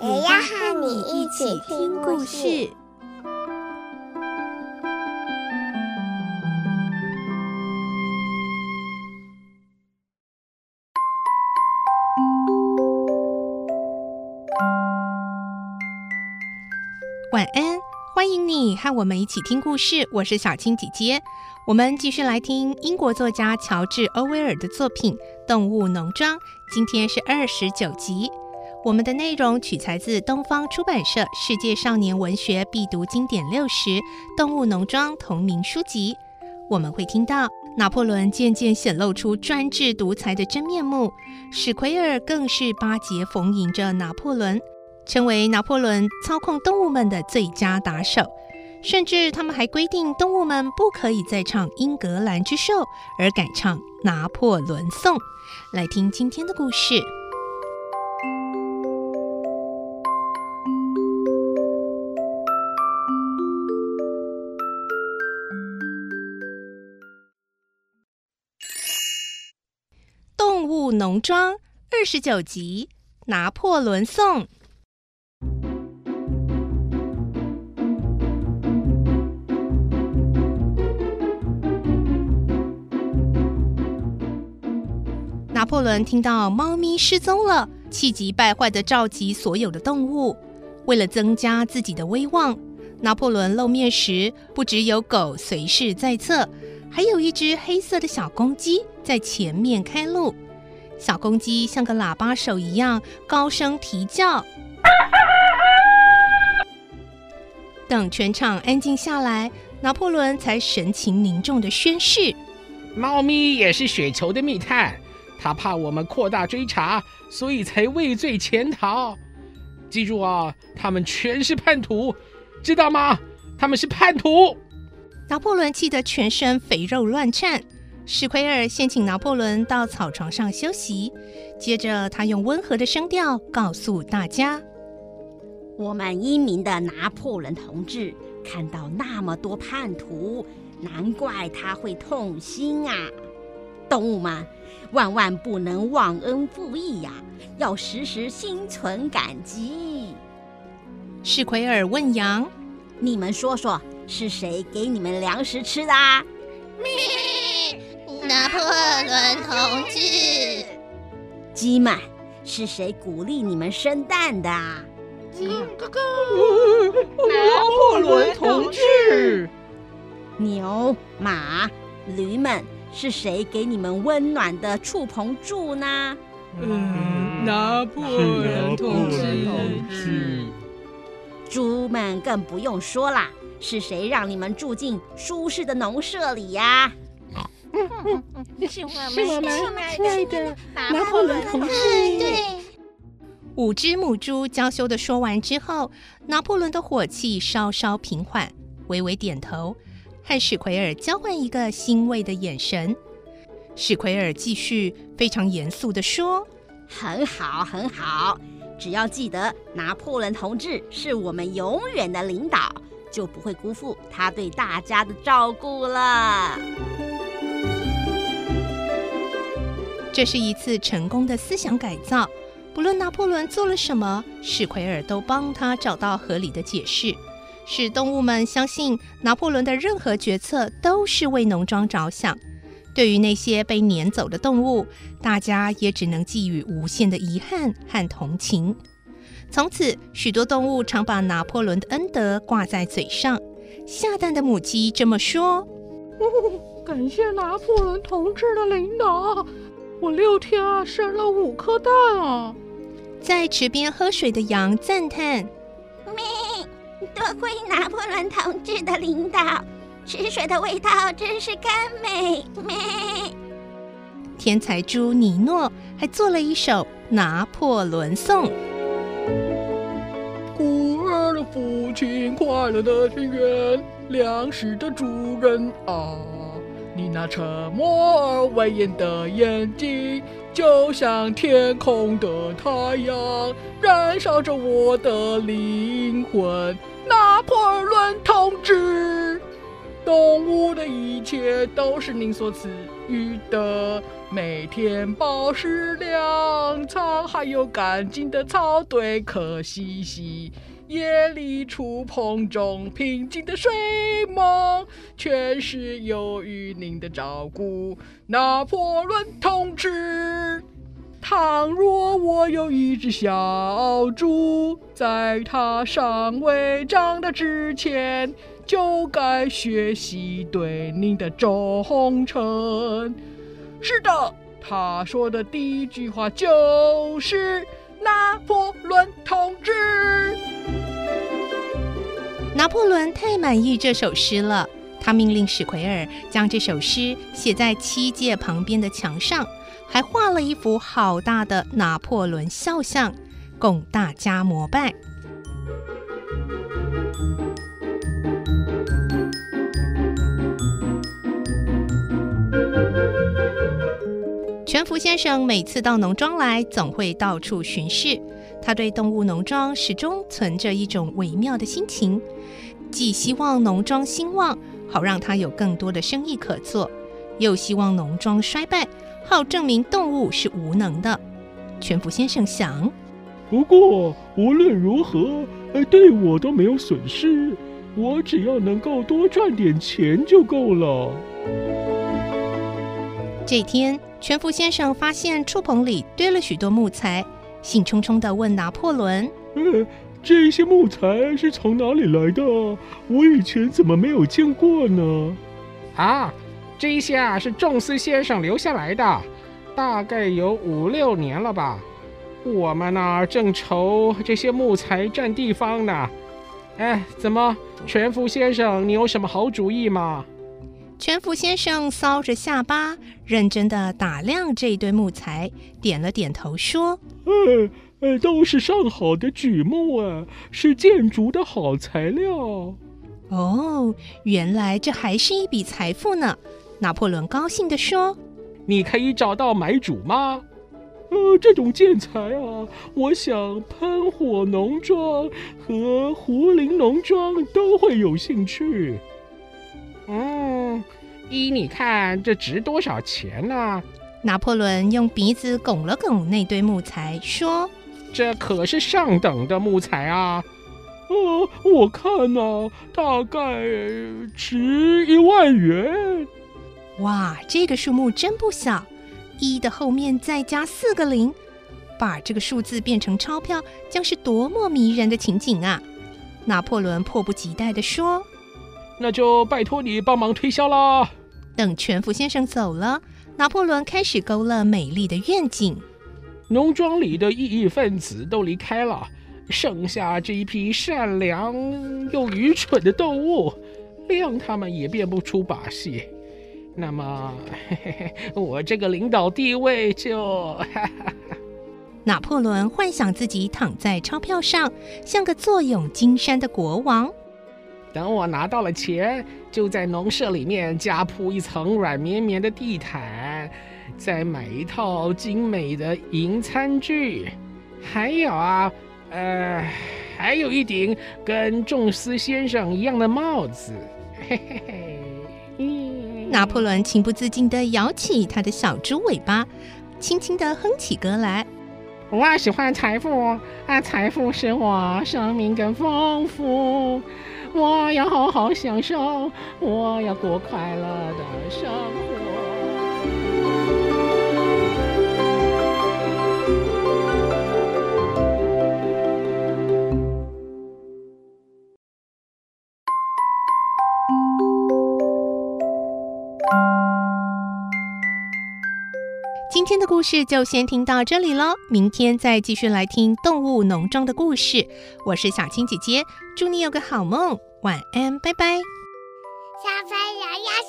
也要和你一起听故事。晚安，欢迎你和我们一起听故事。我是小青姐姐，我们继续来听英国作家乔治·欧威尔的作品《动物农庄》。今天是二十九集。我们的内容取材自东方出版社《世界少年文学必读经典六十》《动物农庄》同名书籍。我们会听到拿破仑渐渐显露出专制独裁的真面目，史奎尔更是巴结逢迎着拿破仑。成为拿破仑操控动物们的最佳打手，甚至他们还规定动物们不可以再唱《英格兰之兽》，而改唱《拿破仑颂》。来听今天的故事，《农庄》二十九集《拿破仑颂》。拿破仑听到猫咪失踪了，气急败坏的召集所有的动物。为了增加自己的威望，拿破仑露面时不只有狗随侍在侧，还有一只黑色的小公鸡在前面开路。小公鸡像个喇叭手一样高声啼叫。等全场安静下来，拿破仑才神情凝重地宣誓：“猫咪也是雪球的密探。”他怕我们扩大追查，所以才畏罪潜逃。记住啊，他们全是叛徒，知道吗？他们是叛徒。拿破仑气得全身肥肉乱颤。史奎尔先请拿破仑到草床上休息，接着他用温和的声调告诉大家：“我们英明的拿破仑同志看到那么多叛徒，难怪他会痛心啊！动物们。”万万不能忘恩负义呀！要时时心存感激。史奎尔问羊：“你们说说，是谁给你们粮食吃的啊？”“咩，拿破仑同志。”“鸡们，是谁鼓励你们生蛋的啊？”“哥哥，拿破仑同志。”“牛、马、驴们。”是谁给你们温暖的触棚住呢？嗯，拿破仑同志。猪们更不用说啦，是谁让你们住进舒适的农舍里呀？是我们亲爱的拿破仑同志。对。五只母猪娇羞地说完之后，拿破仑的火气稍稍平缓，微微点头。和史奎尔交换一个欣慰的眼神，史奎尔继续非常严肃地说：“很好，很好，只要记得拿破仑同志是我们永远的领导，就不会辜负他对大家的照顾了。”这是一次成功的思想改造，不论拿破仑做了什么，史奎尔都帮他找到合理的解释。使动物们相信拿破仑的任何决策都是为农庄着想。对于那些被撵走的动物，大家也只能寄予无限的遗憾和同情。从此，许多动物常把拿破仑的恩德挂在嘴上。下蛋的母鸡这么说：“哦，感谢拿破仑同志的领导，我六天啊生了五颗蛋啊。”在池边喝水的羊赞叹：“咩。”多亏拿破仑同志的领导，池水的味道真是甘美。咩！天才猪尼诺还做了一首《拿破仑颂》。孤儿的父亲快乐的田园，粮食的主人啊！你那沉默而威严的眼睛，就像天空的太阳，燃烧着我的灵魂。拿破仑同志，动物的一切都是您所赐予的，每天饱食粮仓，还有干净的草堆可嬉戏。夜里触碰中平静的睡梦，全是由于您的照顾，拿破仑同志。倘若我有一只小猪，在它尚未长大之前，就该学习对您的忠诚。是的，他说的第一句话就是那拿破仑太满意这首诗了，他命令史奎尔将这首诗写在七界旁边的墙上，还画了一幅好大的拿破仑肖像，供大家膜拜。全福先生每次到农庄来，总会到处巡视。他对动物农庄始终存着一种微妙的心情，既希望农庄兴旺，好让他有更多的生意可做；又希望农庄衰败，好证明动物是无能的。全福先生想：不过无论如何，对我都没有损失，我只要能够多赚点钱就够了。这天，全福先生发现畜棚里堆了许多木材。兴冲冲地问拿破仑：“呃，这些木材是从哪里来的？我以前怎么没有见过呢？”啊，这些啊是仲斯先生留下来的，大概有五六年了吧。我们那儿正愁这些木材占地方呢。哎，怎么，全福先生，你有什么好主意吗？全福先生搔着下巴，认真的打量这一堆木材，点了点头，说：“呃呃，都是上好的榉木啊，是建筑的好材料。”哦，原来这还是一笔财富呢！拿破仑高兴地说：“你可以找到买主吗？”呃，这种建材啊，我想喷火农庄和胡林农庄都会有兴趣。嗯，依你看，这值多少钱呢？拿破仑用鼻子拱了拱那堆木材，说：“这可是上等的木材啊！呃，我看呢，大概值一万元。哇，这个数目真不小！一的后面再加四个零，把这个数字变成钞票，将是多么迷人的情景啊！”拿破仑迫不及待地说。那就拜托你帮忙推销啦。等全福先生走了，拿破仑开始勾勒美丽的愿景。农庄里的异议分子都离开了，剩下这一批善良又愚蠢的动物，谅他们也变不出把戏。那么，嘿嘿嘿，我这个领导地位就……哈哈。拿破仑幻想自己躺在钞票上，像个坐拥金山的国王。等我拿到了钱，就在农舍里面加铺一层软绵绵的地毯，再买一套精美的银餐具，还有啊，呃，还有一顶跟仲斯先生一样的帽子。嘿嘿嘿，嗯，拿破仑情不自禁地摇起他的小猪尾巴，轻轻地哼起歌来。我喜欢财富啊，财富使我生命更丰富。我要好好享受，我要过快乐的生活。今天的故事就先听到这里喽，明天再继续来听动物农庄的故事。我是小青姐姐，祝你有个好梦，晚安，拜拜。小朋友要，